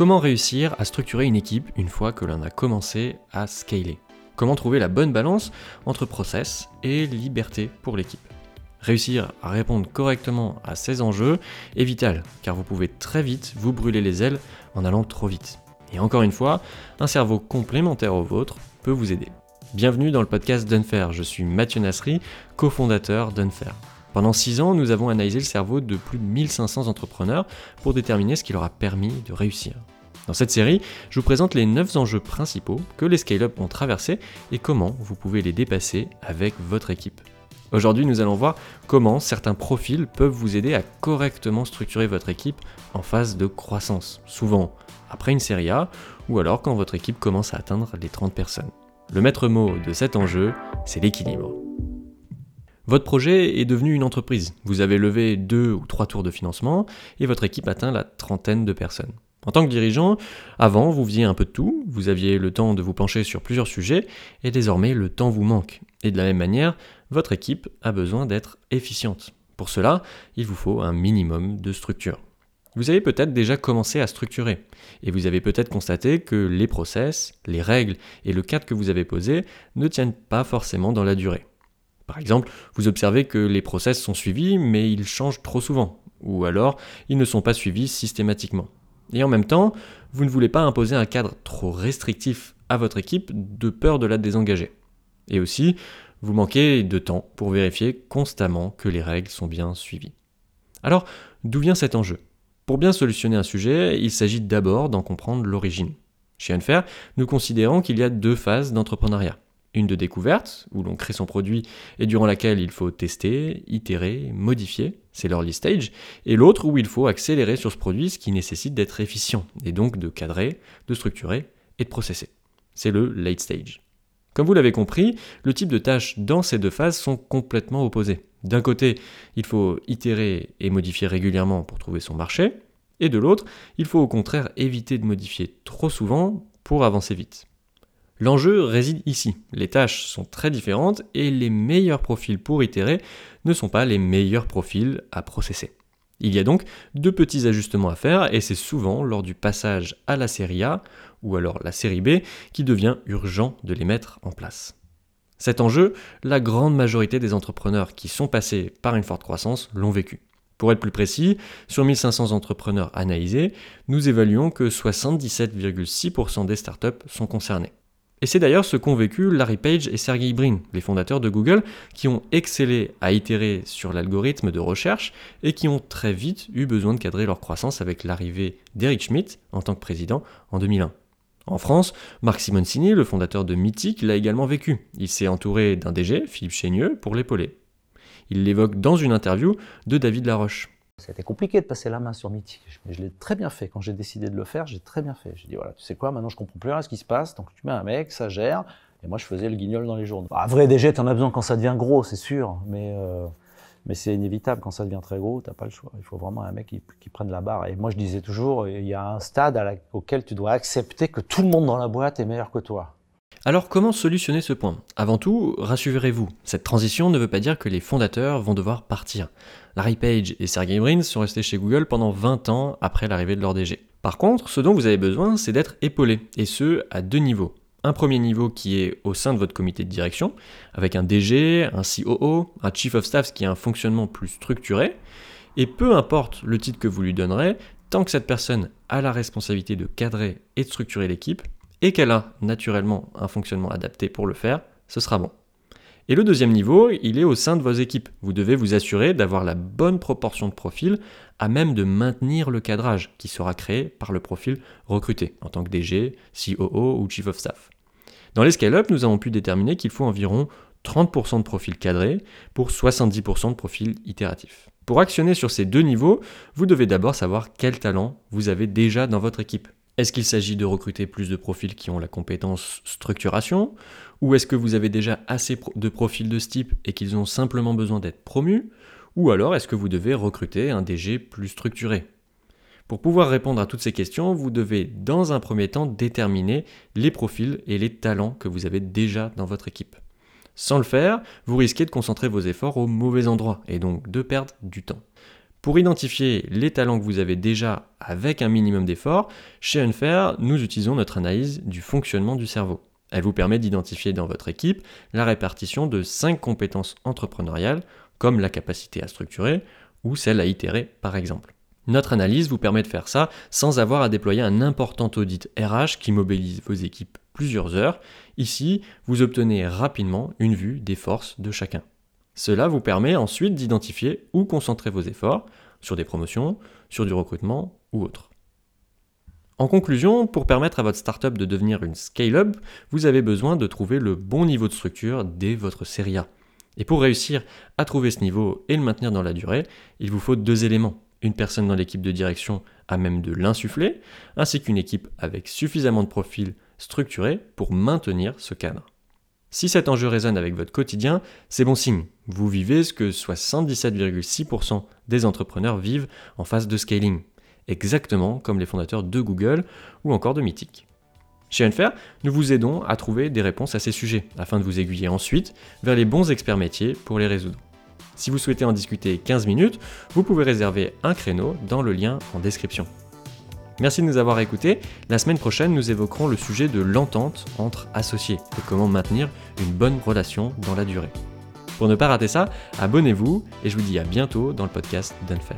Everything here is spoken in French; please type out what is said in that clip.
comment réussir à structurer une équipe une fois que l'on a commencé à scaler? Comment trouver la bonne balance entre process et liberté pour l'équipe? Réussir à répondre correctement à ces enjeux est vital, car vous pouvez très vite vous brûler les ailes en allant trop vite. Et encore une fois, un cerveau complémentaire au vôtre peut vous aider. Bienvenue dans le podcast d'Unfair, je suis Mathieu Nasri, cofondateur d'Unfair. Pendant 6 ans, nous avons analysé le cerveau de plus de 1500 entrepreneurs pour déterminer ce qui leur a permis de réussir. Dans cette série, je vous présente les 9 enjeux principaux que les scale-up ont traversés et comment vous pouvez les dépasser avec votre équipe. Aujourd'hui, nous allons voir comment certains profils peuvent vous aider à correctement structurer votre équipe en phase de croissance, souvent après une série A ou alors quand votre équipe commence à atteindre les 30 personnes. Le maître mot de cet enjeu, c'est l'équilibre. Votre projet est devenu une entreprise. Vous avez levé deux ou trois tours de financement et votre équipe atteint la trentaine de personnes. En tant que dirigeant, avant, vous faisiez un peu de tout, vous aviez le temps de vous pencher sur plusieurs sujets, et désormais le temps vous manque. Et de la même manière, votre équipe a besoin d'être efficiente. Pour cela, il vous faut un minimum de structure. Vous avez peut-être déjà commencé à structurer, et vous avez peut-être constaté que les process, les règles et le cadre que vous avez posé ne tiennent pas forcément dans la durée. Par exemple, vous observez que les process sont suivis, mais ils changent trop souvent, ou alors ils ne sont pas suivis systématiquement. Et en même temps, vous ne voulez pas imposer un cadre trop restrictif à votre équipe de peur de la désengager. Et aussi, vous manquez de temps pour vérifier constamment que les règles sont bien suivies. Alors, d'où vient cet enjeu? Pour bien solutionner un sujet, il s'agit d'abord d'en comprendre l'origine. Chez Unfair, nous considérons qu'il y a deux phases d'entrepreneuriat une de découverte, où l'on crée son produit et durant laquelle il faut tester, itérer, modifier, c'est l'early stage, et l'autre où il faut accélérer sur ce produit, ce qui nécessite d'être efficient, et donc de cadrer, de structurer et de processer. C'est le late stage. Comme vous l'avez compris, le type de tâches dans ces deux phases sont complètement opposés. D'un côté, il faut itérer et modifier régulièrement pour trouver son marché, et de l'autre, il faut au contraire éviter de modifier trop souvent pour avancer vite. L'enjeu réside ici. Les tâches sont très différentes et les meilleurs profils pour itérer ne sont pas les meilleurs profils à processer. Il y a donc deux petits ajustements à faire et c'est souvent lors du passage à la série A ou alors la série B qu'il devient urgent de les mettre en place. Cet enjeu, la grande majorité des entrepreneurs qui sont passés par une forte croissance l'ont vécu. Pour être plus précis, sur 1500 entrepreneurs analysés, nous évaluons que 77,6% des startups sont concernés. Et c'est d'ailleurs ce qu'ont vécu Larry Page et Sergey Brin, les fondateurs de Google, qui ont excellé à itérer sur l'algorithme de recherche et qui ont très vite eu besoin de cadrer leur croissance avec l'arrivée d'Eric Schmidt en tant que président en 2001. En France, Marc Simoncini, le fondateur de Mythic, l'a également vécu. Il s'est entouré d'un DG, Philippe Chénieux, pour l'épauler. Il l'évoque dans une interview de David Laroche. C'était compliqué de passer la main sur Mythic, mais je l'ai très bien fait. Quand j'ai décidé de le faire, j'ai très bien fait. J'ai dit voilà, tu sais quoi, maintenant je comprends plus rien à ce qui se passe, donc tu mets un mec, ça gère, et moi je faisais le guignol dans les journaux. Bah, vrai DG, tu en as besoin quand ça devient gros, c'est sûr, mais, euh, mais c'est inévitable quand ça devient très gros, t'as pas le choix. Il faut vraiment un mec qui, prenne la barre. Et moi je disais toujours, il y a un stade auquel tu dois accepter que tout le monde dans la boîte est meilleur que toi. Alors comment solutionner ce point? Avant tout, rassurez-vous, cette transition ne veut pas dire que les fondateurs vont devoir partir. Larry Page et Sergey Brin sont restés chez Google pendant 20 ans après l'arrivée de leur DG. Par contre, ce dont vous avez besoin, c'est d'être épaulé, et ce, à deux niveaux. Un premier niveau qui est au sein de votre comité de direction, avec un DG, un COO, un Chief of Staff qui a un fonctionnement plus structuré, et peu importe le titre que vous lui donnerez, tant que cette personne a la responsabilité de cadrer et de structurer l'équipe, et qu'elle a naturellement un fonctionnement adapté pour le faire, ce sera bon. Et le deuxième niveau, il est au sein de vos équipes. Vous devez vous assurer d'avoir la bonne proportion de profils à même de maintenir le cadrage qui sera créé par le profil recruté en tant que DG, COO ou Chief of Staff. Dans les scale-up, nous avons pu déterminer qu'il faut environ 30% de profils cadrés pour 70% de profils itératifs. Pour actionner sur ces deux niveaux, vous devez d'abord savoir quel talent vous avez déjà dans votre équipe. Est-ce qu'il s'agit de recruter plus de profils qui ont la compétence structuration Ou est-ce que vous avez déjà assez de profils de ce type et qu'ils ont simplement besoin d'être promus Ou alors est-ce que vous devez recruter un DG plus structuré? Pour pouvoir répondre à toutes ces questions, vous devez dans un premier temps déterminer les profils et les talents que vous avez déjà dans votre équipe. Sans le faire, vous risquez de concentrer vos efforts au mauvais endroit et donc de perdre du temps. Pour identifier les talents que vous avez déjà avec un minimum d'effort, chez Unfair, nous utilisons notre analyse du fonctionnement du cerveau. Elle vous permet d'identifier dans votre équipe la répartition de 5 compétences entrepreneuriales, comme la capacité à structurer ou celle à itérer par exemple. Notre analyse vous permet de faire ça sans avoir à déployer un important audit RH qui mobilise vos équipes plusieurs heures. Ici, vous obtenez rapidement une vue des forces de chacun. Cela vous permet ensuite d'identifier où concentrer vos efforts, sur des promotions, sur du recrutement ou autre. En conclusion, pour permettre à votre startup de devenir une scale-up, vous avez besoin de trouver le bon niveau de structure dès votre série A. Et pour réussir à trouver ce niveau et le maintenir dans la durée, il vous faut deux éléments. Une personne dans l'équipe de direction à même de l'insuffler, ainsi qu'une équipe avec suffisamment de profils structurés pour maintenir ce cadre. Si cet enjeu résonne avec votre quotidien, c'est bon signe. Vous vivez ce que 77,6% des entrepreneurs vivent en phase de scaling, exactement comme les fondateurs de Google ou encore de Mythic. Chez Unfair, nous vous aidons à trouver des réponses à ces sujets, afin de vous aiguiller ensuite vers les bons experts métiers pour les résoudre. Si vous souhaitez en discuter 15 minutes, vous pouvez réserver un créneau dans le lien en description. Merci de nous avoir écoutés. La semaine prochaine, nous évoquerons le sujet de l'entente entre associés et comment maintenir une bonne relation dans la durée. Pour ne pas rater ça, abonnez-vous et je vous dis à bientôt dans le podcast d'Unfair.